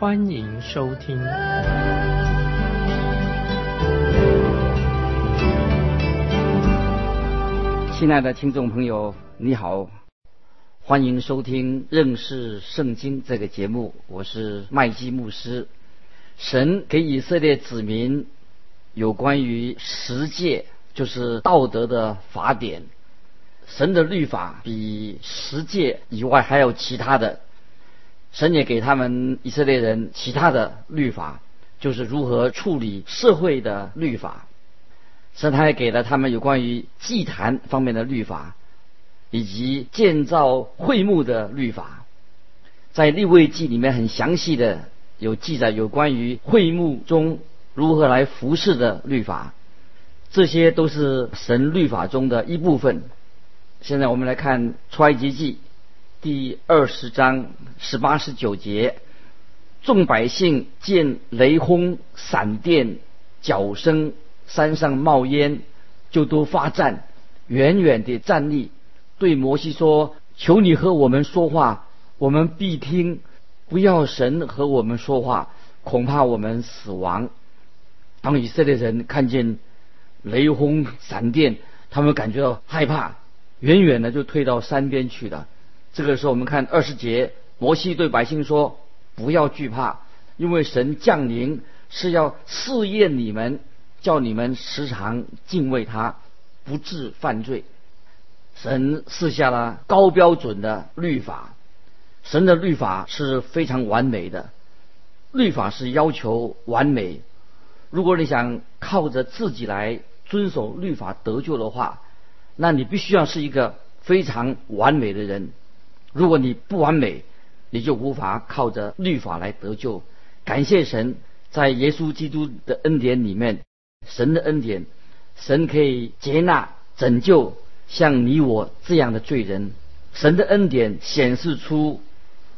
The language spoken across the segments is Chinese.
欢迎收听。亲爱的听众朋友，你好，欢迎收听认识圣经这个节目，我是麦基牧师。神给以色列子民有关于十诫。就是道德的法典，神的律法比十诫以外还有其他的，神也给他们以色列人其他的律法，就是如何处理社会的律法。神还给了他们有关于祭坛方面的律法，以及建造会幕的律法。在立位记里面很详细的有记载有关于会幕中如何来服侍的律法。这些都是神律法中的一部分。现在我们来看出埃及记第二十章十八十九节：众百姓见雷轰、闪电、脚声，山上冒烟，就都发战，远远地站立，对摩西说：“求你和我们说话，我们必听；不要神和我们说话，恐怕我们死亡。”当以色列人看见。雷轰闪电，他们感觉到害怕，远远的就退到山边去了。这个时候，我们看二十节，摩西对百姓说：“不要惧怕，因为神降临是要试验你们，叫你们时常敬畏他，不致犯罪。”神赐下了高标准的律法，神的律法是非常完美的，律法是要求完美。如果你想靠着自己来遵守律法得救的话，那你必须要是一个非常完美的人。如果你不完美，你就无法靠着律法来得救。感谢神，在耶稣基督的恩典里面，神的恩典，神可以接纳拯救像你我这样的罪人。神的恩典显示出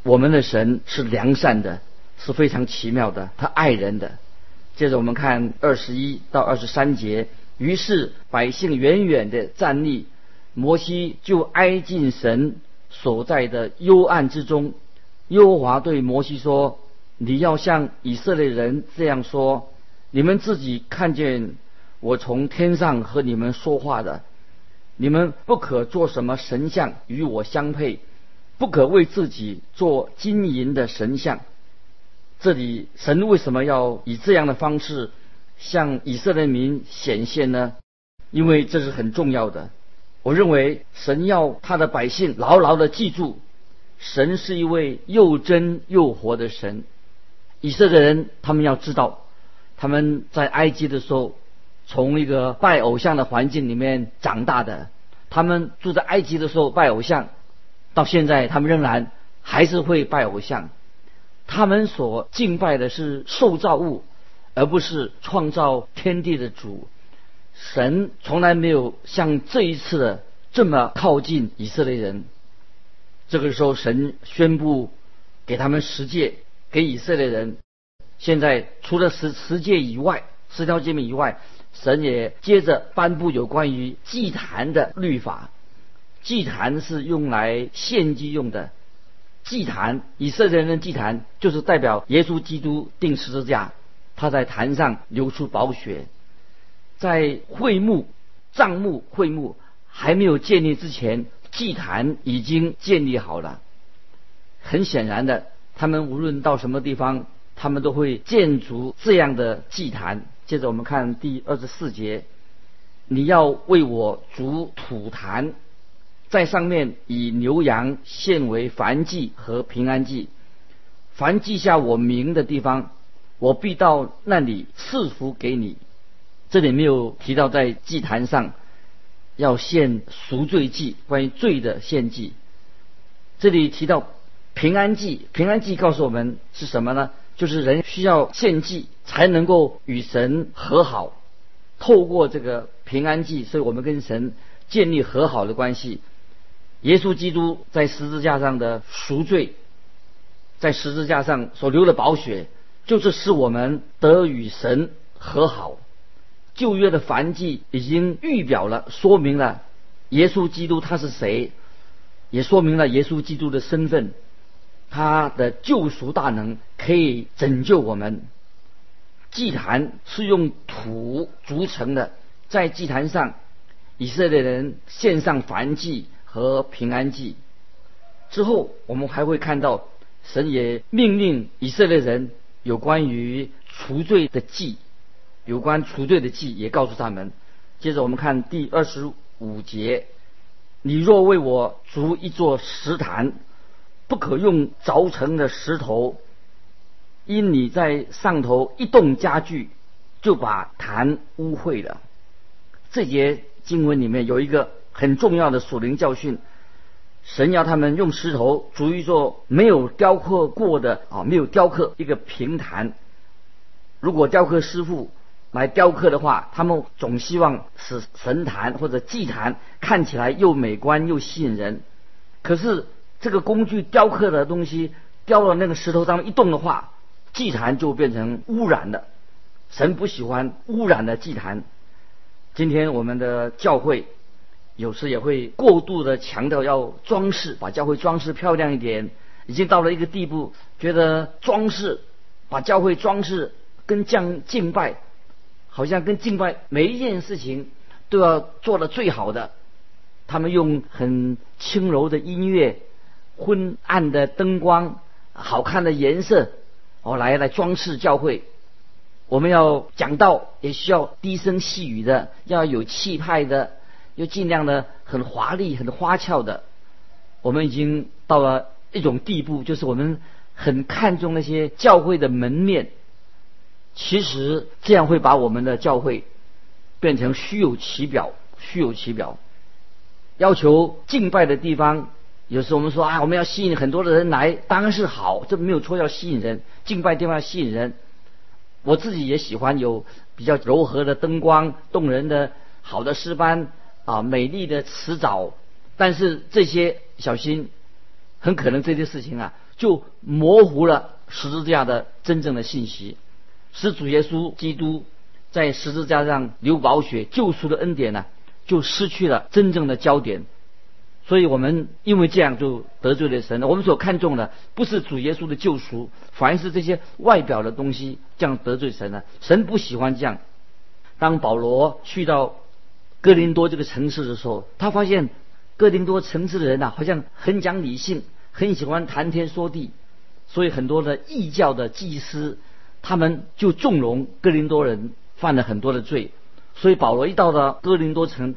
我们的神是良善的，是非常奇妙的，他爱人的。接着我们看二十一到二十三节，于是百姓远远的站立，摩西就挨近神所在的幽暗之中。耶和华对摩西说：“你要向以色列人这样说：你们自己看见我从天上和你们说话的，你们不可做什么神像与我相配，不可为自己做金银的神像。”这里神为什么要以这样的方式向以色列民显现呢？因为这是很重要的。我认为神要他的百姓牢牢的记住，神是一位又真又活的神。以色列人他们要知道，他们在埃及的时候，从一个拜偶像的环境里面长大的，他们住在埃及的时候拜偶像，到现在他们仍然还是会拜偶像。他们所敬拜的是受造物，而不是创造天地的主。神从来没有像这一次的这么靠近以色列人。这个时候，神宣布给他们十诫，给以色列人。现在除了十十诫以外，十条诫命以外，神也接着颁布有关于祭坛的律法。祭坛是用来献祭用的。祭坛，以色列人的祭坛就是代表耶稣基督定十字架，他在坛上流出宝血。在会幕、帐幕、会幕还没有建立之前，祭坛已经建立好了。很显然的，他们无论到什么地方，他们都会建筑这样的祭坛。接着我们看第二十四节，你要为我筑土坛。在上面以牛羊献为燔祭和平安祭，凡记下我名的地方，我必到那里赐福给你。这里没有提到在祭坛上要献赎罪祭，关于罪的献祭。这里提到平安祭，平安祭告诉我们是什么呢？就是人需要献祭才能够与神和好，透过这个平安祭，所以我们跟神建立和好的关系。耶稣基督在十字架上的赎罪，在十字架上所流的宝血，就是使我们得与神和好。旧约的凡祭已经预表了，说明了耶稣基督他是谁，也说明了耶稣基督的身份，他的救赎大能可以拯救我们。祭坛是用土筑成的，在祭坛上，以色列人献上燔祭和平安祭。之后，我们还会看到神也命令以色列人有关于除罪的祭。有关除罪的记也告诉他们。接着我们看第二十五节：你若为我筑一座石坛，不可用凿成的石头，因你在上头一动家具，就把坛污秽了。这节经文里面有一个很重要的属灵教训：神要他们用石头筑一座没有雕刻过的啊，没有雕刻一个平坛。如果雕刻师傅。来雕刻的话，他们总希望使神坛或者祭坛看起来又美观又吸引人。可是这个工具雕刻的东西雕到那个石头上面一动的话，祭坛就变成污染的。神不喜欢污染的祭坛。今天我们的教会有时也会过度的强调要装饰，把教会装饰漂亮一点，已经到了一个地步，觉得装饰把教会装饰跟将敬拜。好像跟敬拜每一件事情都要做的最好的，他们用很轻柔的音乐、昏暗的灯光、好看的颜色，哦，来来装饰教会。我们要讲道，也需要低声细语的，要有气派的，又尽量的很华丽、很花俏的。我们已经到了一种地步，就是我们很看重那些教会的门面。其实这样会把我们的教会变成虚有其表，虚有其表。要求敬拜的地方，有时我们说啊，我们要吸引很多的人来，当然是好，这没有错，要吸引人。敬拜地方要吸引人，我自己也喜欢有比较柔和的灯光、动人的好的诗班啊、美丽的词藻。但是这些小心，很可能这些事情啊，就模糊了十字架的真正的信息。使主耶稣基督在十字架上流宝血救赎的恩典呢，就失去了真正的焦点。所以我们因为这样就得罪了神。我们所看重的不是主耶稣的救赎，反而是这些外表的东西，这样得罪神了。神不喜欢这样。当保罗去到哥林多这个城市的时候，他发现哥林多城市的人呐，好像很讲理性，很喜欢谈天说地，所以很多的异教的祭司。他们就纵容哥林多人犯了很多的罪，所以保罗一到了哥林多城，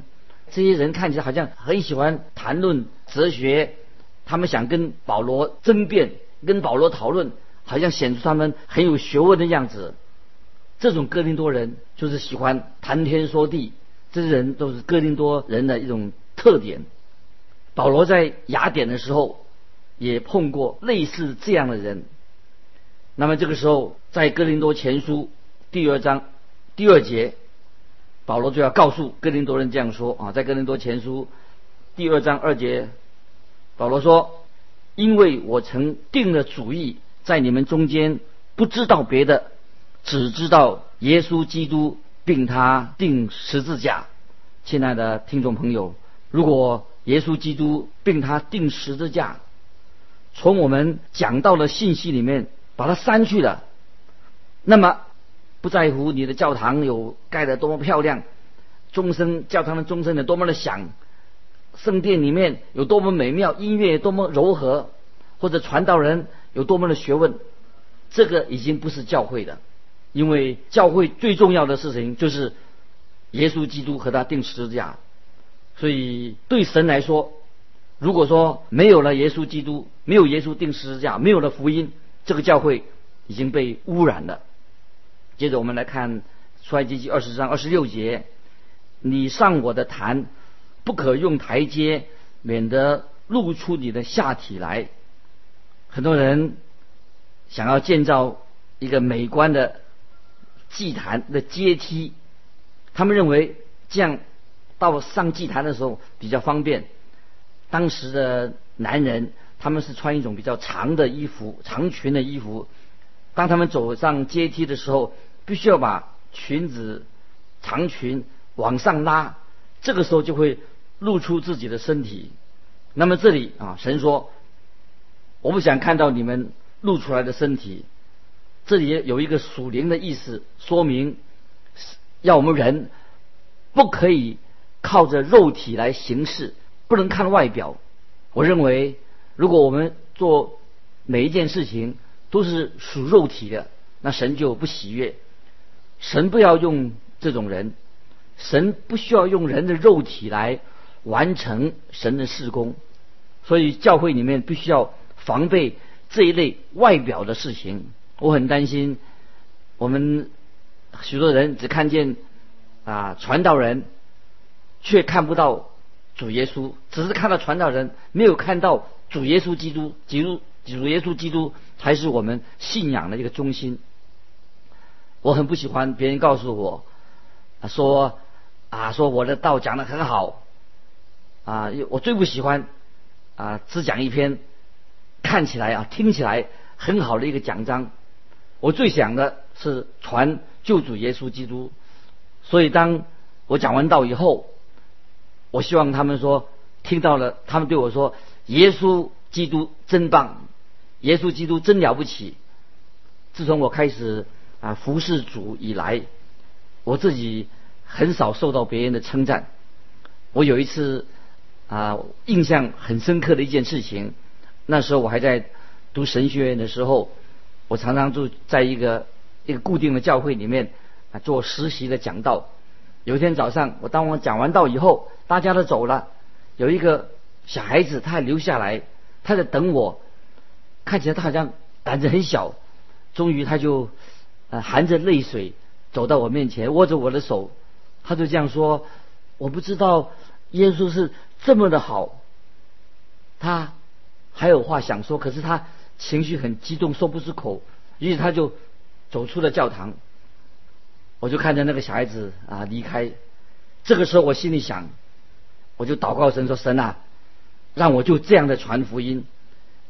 这些人看起来好像很喜欢谈论哲学，他们想跟保罗争辩，跟保罗讨论，好像显出他们很有学问的样子。这种哥林多人就是喜欢谈天说地，这些人都是哥林多人的一种特点。保罗在雅典的时候也碰过类似这样的人。那么这个时候，在哥林多前书第二章第二节，保罗就要告诉哥林多人这样说啊，在哥林多前书第二章二节，保罗说：“因为我曾定了主意，在你们中间不知道别的，只知道耶稣基督，并他定十字架。”亲爱的听众朋友，如果耶稣基督并他定十字架，从我们讲到的信息里面。把它删去了，那么不在乎你的教堂有盖得多么漂亮，钟声教堂的钟声有多么的响，圣殿里面有多么美妙，音乐多么柔和，或者传道人有多么的学问，这个已经不是教会的，因为教会最重要的事情就是耶稣基督和他定十字架，所以对神来说，如果说没有了耶稣基督，没有耶稣定十字架，没有了福音。这个教会已经被污染了。接着我们来看出埃及记二十章二十六节：“你上我的坛，不可用台阶，免得露出你的下体来。”很多人想要建造一个美观的祭坛的阶梯，他们认为这样到上祭坛的时候比较方便。当时的男人他们是穿一种比较长的衣服，长裙的衣服。当他们走上阶梯的时候，必须要把裙子长裙往上拉，这个时候就会露出自己的身体。那么这里啊，神说：“我不想看到你们露出来的身体。”这里有一个属灵的意思，说明要我们人不可以靠着肉体来行事，不能看外表。我认为，如果我们做每一件事情都是属肉体的，那神就不喜悦。神不要用这种人，神不需要用人的肉体来完成神的事工，所以教会里面必须要防备这一类外表的事情。我很担心，我们许多人只看见啊传道人，却看不到主耶稣，只是看到传道人，没有看到主耶稣基督。基督主耶稣基督才是我们信仰的一个中心。我很不喜欢别人告诉我说啊说我的道讲的很好啊，我最不喜欢啊只讲一篇看起来啊听起来很好的一个讲章。我最想的是传救主耶稣基督，所以当我讲完道以后，我希望他们说听到了，他们对我说：“耶稣基督真棒，耶稣基督真了不起。”自从我开始啊服侍主以来，我自己很少受到别人的称赞。我有一次啊印象很深刻的一件事情，那时候我还在读神学院的时候。我常常就在一个一个固定的教会里面啊做实习的讲道。有一天早上，我当我讲完道以后，大家都走了，有一个小孩子他还留下来，他在等我。看起来他好像胆子很小，终于他就呃含着泪水走到我面前，握着我的手，他就这样说：“我不知道耶稣是这么的好。”他还有话想说，可是他。情绪很激动，说不出口，于是他就走出了教堂。我就看着那个小孩子啊离开。这个时候我心里想，我就祷告神说：“神啊，让我就这样的传福音，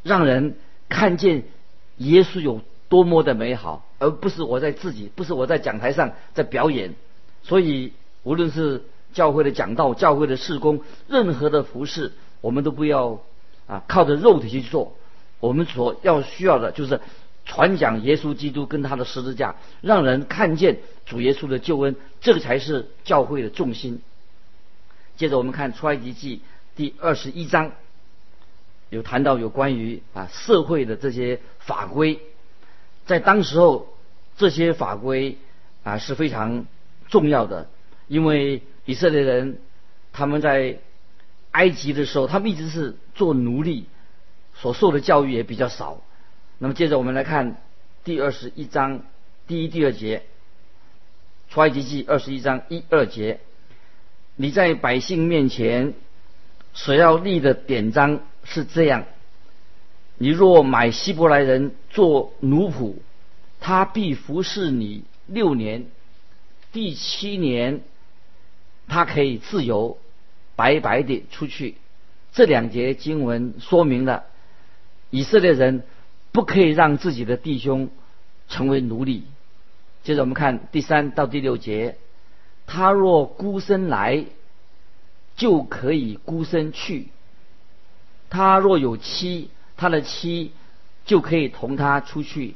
让人看见耶稣有多么的美好，而不是我在自己，不是我在讲台上在表演。所以无论是教会的讲道、教会的事工、任何的服饰，我们都不要啊靠着肉体去做。”我们所要需要的就是传讲耶稣基督跟他的十字架，让人看见主耶稣的救恩，这个才是教会的重心。接着我们看出埃及记第二十一章，有谈到有关于啊社会的这些法规，在当时候这些法规啊是非常重要的，因为以色列人他们在埃及的时候，他们一直是做奴隶。所受的教育也比较少。那么接着我们来看第二十一章第一、第二节，出埃及记二十一章一二节，你在百姓面前所要立的典章是这样：你若买希伯来人做奴仆，他必服侍你六年，第七年他可以自由白白的出去。这两节经文说明了。以色列人不可以让自己的弟兄成为奴隶。接着我们看第三到第六节：他若孤身来，就可以孤身去；他若有妻，他的妻就可以同他出去。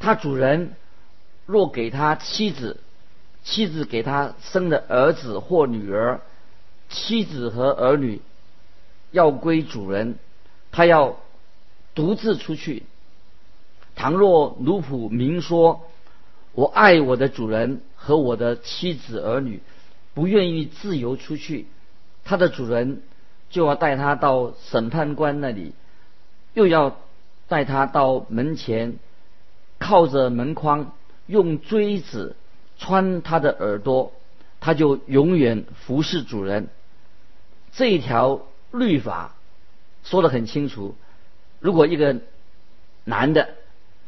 他主人若给他妻子，妻子给他生的儿子或女儿，妻子和儿女要归主人，他要。独自出去。倘若奴仆明说：“我爱我的主人和我的妻子儿女，不愿意自由出去。”他的主人就要带他到审判官那里，又要带他到门前，靠着门框，用锥子穿他的耳朵，他就永远服侍主人。这一条律法说得很清楚。如果一个男的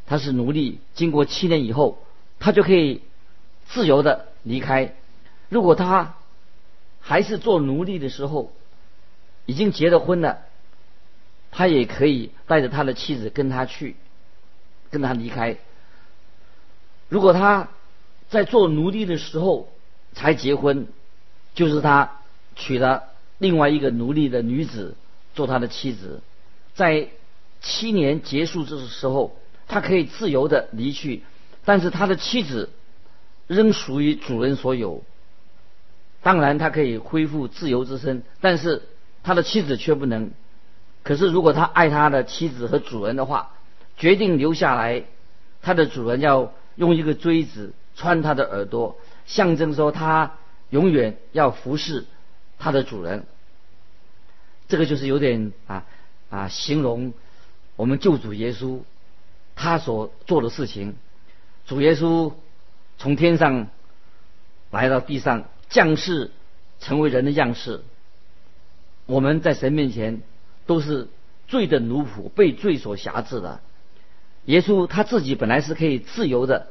他是奴隶，经过七年以后，他就可以自由的离开。如果他还是做奴隶的时候，已经结了婚了，他也可以带着他的妻子跟他去，跟他离开。如果他在做奴隶的时候才结婚，就是他娶了另外一个奴隶的女子做他的妻子，在七年结束这时候，他可以自由的离去，但是他的妻子仍属于主人所有。当然，他可以恢复自由之身，但是他的妻子却不能。可是，如果他爱他的妻子和主人的话，决定留下来，他的主人要用一个锥子穿他的耳朵，象征说他永远要服侍他的主人。这个就是有点啊啊，形容我们救主耶稣他所做的事情。主耶稣从天上来到地上。降世成为人的样式，我们在神面前都是罪的奴仆，被罪所辖制的。耶稣他自己本来是可以自由的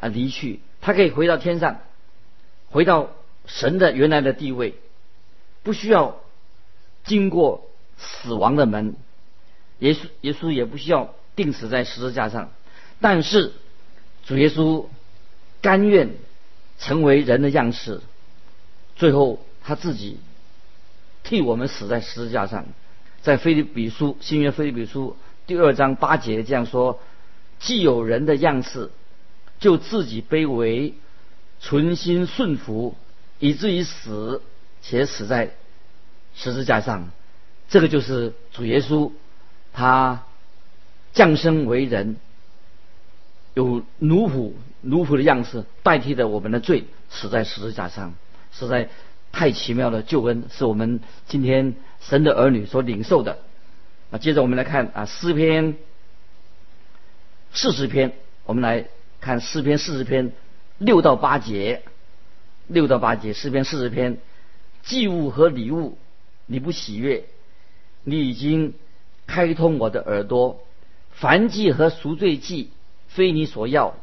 啊离去，他可以回到天上，回到神的原来的地位，不需要经过死亡的门。耶稣耶稣也不需要钉死在十字架上，但是主耶稣甘愿。成为人的样式，最后他自己替我们死在十字架上，在菲利比书新约菲利比书第二章八节这样说：既有人的样式，就自己卑微，存心顺服，以至于死，且死在十字架上。这个就是主耶稣，他降生为人，有奴仆。奴仆的样式代替了我们的罪，死在十字架上，实在太奇妙的救恩，是我们今天神的儿女所领受的。啊，接着我们来看啊诗篇四十篇，我们来看诗篇四十篇六到八节，六到八节诗篇四十篇，祭物和礼物你不喜悦，你已经开通我的耳朵，凡祭和赎罪祭非你所要。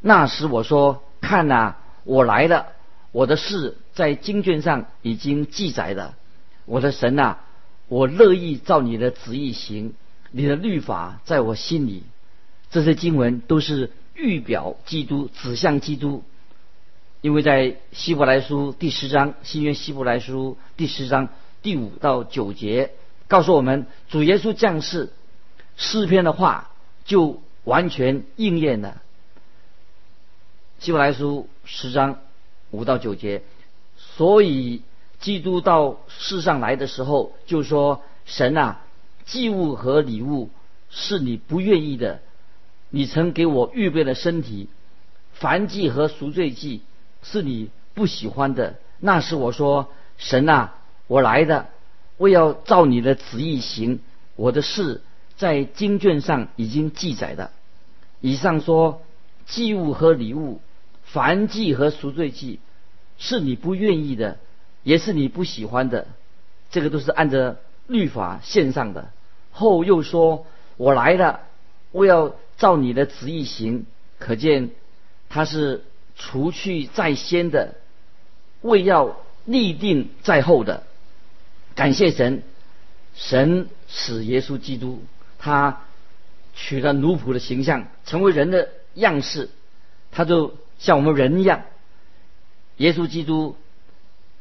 那时我说：“看呐，我来了，我的事在经卷上已经记载了。我的神呐，我乐意照你的旨意行，你的律法在我心里。这些经文都是预表基督，指向基督。因为在希伯来书第十章，新约希伯来书第十章第五到九节，告诉我们主耶稣降世，诗篇的话就完全应验了。”希伯来书十章五到九节，所以基督到世上来的时候，就说：“神啊，祭物和礼物是你不愿意的，你曾给我预备了身体；凡祭和赎罪祭是你不喜欢的。那时我说：神啊，我来的，我要照你的旨意行。我的事在经卷上已经记载的。以上说祭物和礼物。”凡祭和赎罪祭是你不愿意的，也是你不喜欢的，这个都是按照律法献上的。后又说：“我来了，我要照你的旨意行。”可见他是除去在先的，为要立定在后的。感谢神，神使耶稣基督他取了奴仆的形象，成为人的样式，他就。像我们人一样，耶稣基督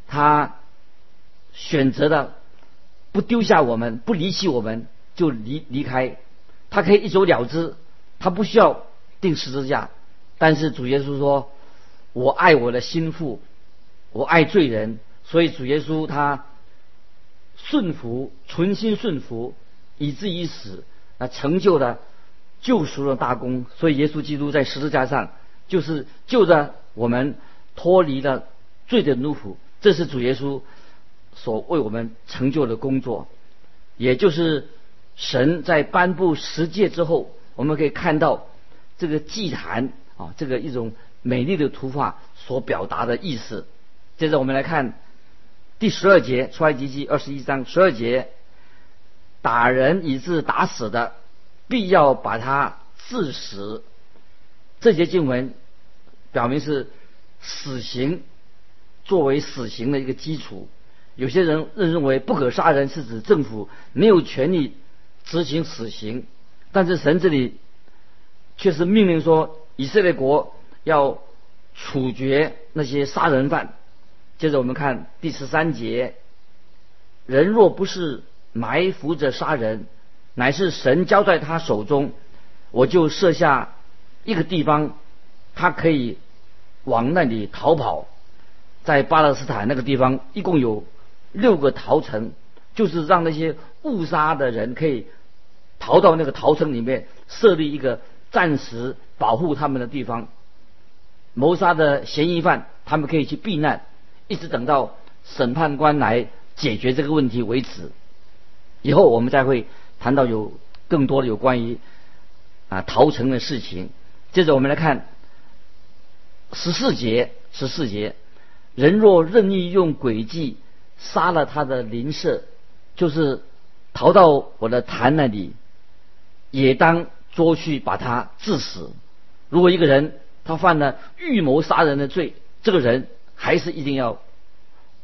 他选择了不丢下我们，不离弃我们，就离离开。他可以一走了之，他不需要钉十字架。但是主耶稣说：“我爱我的心腹，我爱罪人。”所以主耶稣他顺服，存心顺服，以至于死，啊，成就了救赎的大功。所以耶稣基督在十字架上。就是救着我们脱离了罪的奴仆，这是主耶稣所为我们成就的工作，也就是神在颁布十诫之后，我们可以看到这个祭坛啊，这个一种美丽的图画所表达的意思。接着我们来看第十二节，出埃及记二十一章十二节，打人以致打死的，必要把他致死。这节经文表明是死刑作为死刑的一个基础。有些人认为不可杀人是指政府没有权利执行死刑，但是神这里却是命令说以色列国要处决那些杀人犯。接着我们看第十三节：人若不是埋伏着杀人，乃是神交在他手中，我就设下一个地方，他可以往那里逃跑。在巴勒斯坦那个地方，一共有。六个逃城，就是让那些误杀的人可以逃到那个逃城里面，设立一个暂时保护他们的地方。谋杀的嫌疑犯，他们可以去避难，一直等到审判官来解决这个问题为止。以后我们再会谈到有更多的有关于啊逃城的事情。接着我们来看十四节，十四节，人若任意用诡计。杀了他的邻舍，就是逃到我的坛那里，也当捉去把他致死。如果一个人他犯了预谋杀人的罪，这个人还是一定要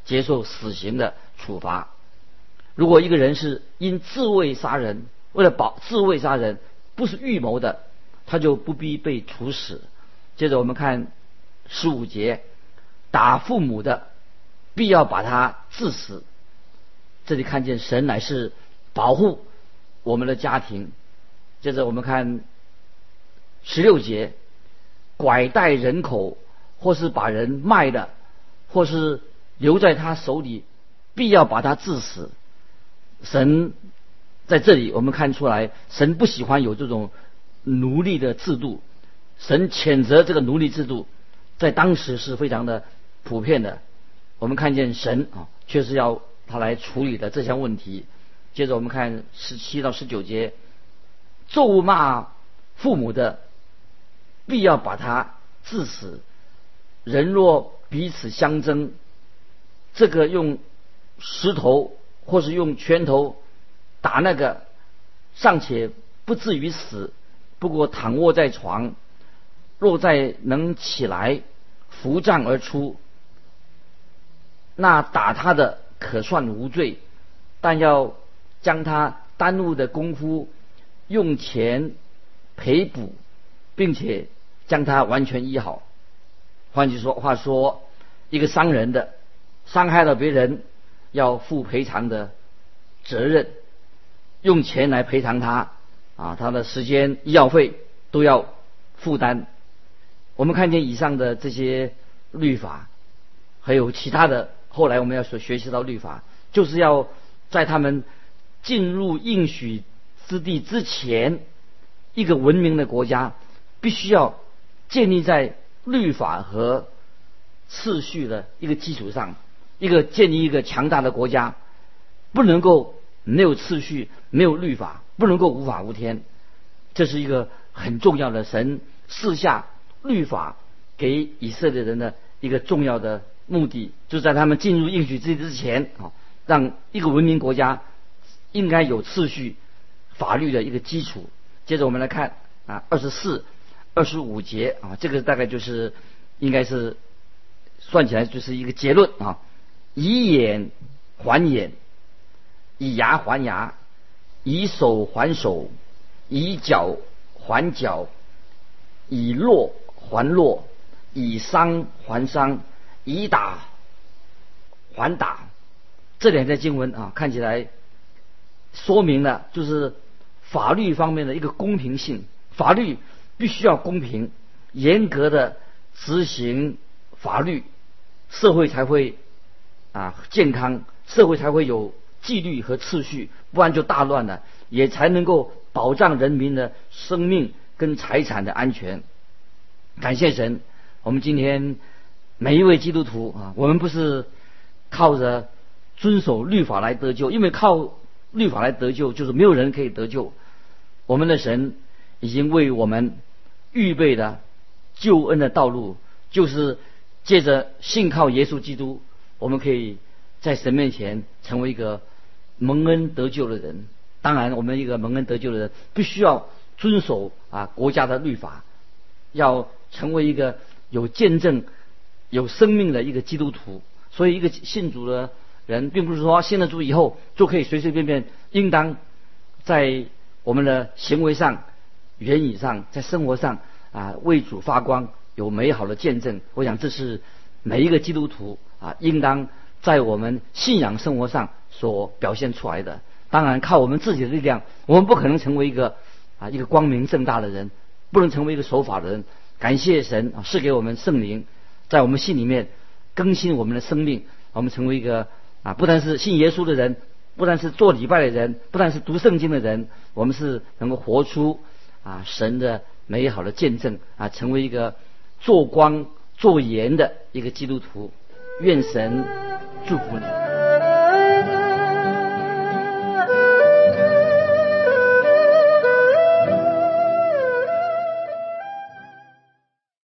接受死刑的处罚。如果一个人是因自卫杀人，为了保自卫杀人，不是预谋的，他就不必被处死。接着我们看十五节，打父母的。必要把他致死。这里看见神乃是保护我们的家庭。接着我们看十六节，拐带人口，或是把人卖的，或是留在他手里，必要把他致死。神在这里我们看出来，神不喜欢有这种奴隶的制度。神谴责这个奴隶制度，在当时是非常的普遍的。我们看见神啊，确实要他来处理的这项问题。接着我们看十七到十九节，咒骂父母的，必要把他致死。人若彼此相争，这个用石头或是用拳头打那个，尚且不至于死。不过躺卧在床，若再能起来，扶杖而出。那打他的可算无罪，但要将他耽误的功夫用钱赔补，并且将他完全医好。换句说话说，一个伤人的伤害了别人，要负赔偿的责任，用钱来赔偿他啊，他的时间、医药费都要负担。我们看见以上的这些律法，还有其他的。后来我们要所学习到律法，就是要在他们进入应许之地之前，一个文明的国家必须要建立在律法和次序的一个基础上。一个建立一个强大的国家，不能够没有次序、没有律法，不能够无法无天。这是一个很重要的神赐下律法给以色列人的一个重要的。目的就在他们进入应许之地之前啊，让一个文明国家应该有秩序、法律的一个基础。接着我们来看啊，二十四、二十五节啊，这个大概就是应该是算起来就是一个结论啊：以眼还眼，以牙还牙，以手还手，以脚还脚，以弱还弱，以伤还伤。以打还打，这两节经文啊，看起来说明了就是法律方面的一个公平性。法律必须要公平，严格的执行法律，社会才会啊健康，社会才会有纪律和秩序，不然就大乱了，也才能够保障人民的生命跟财产的安全。感谢神，我们今天。每一位基督徒啊，我们不是靠着遵守律法来得救，因为靠律法来得救，就是没有人可以得救。我们的神已经为我们预备的救恩的道路，就是借着信靠耶稣基督，我们可以在神面前成为一个蒙恩得救的人。当然，我们一个蒙恩得救的人，必须要遵守啊国家的律法，要成为一个有见证、有生命的一个基督徒。所以，一个信主的人，并不是说信了主以后就可以随随便便，应当在我们的行为上、言语上、在生活上啊为主发光，有美好的见证。我想，这是每一个基督徒啊应当在我们信仰生活上所表现出来的。当然，靠我们自己的力量，我们不可能成为一个啊一个光明正大的人，不能成为一个守法的人。感谢神啊，赐给我们圣灵，在我们心里面更新我们的生命，我们成为一个啊不但是信耶稣的人，不但是做礼拜的人，不但是读圣经的人，我们是能够活出啊神的美好的见证啊，成为一个做光做盐的一个基督徒。愿神祝福你。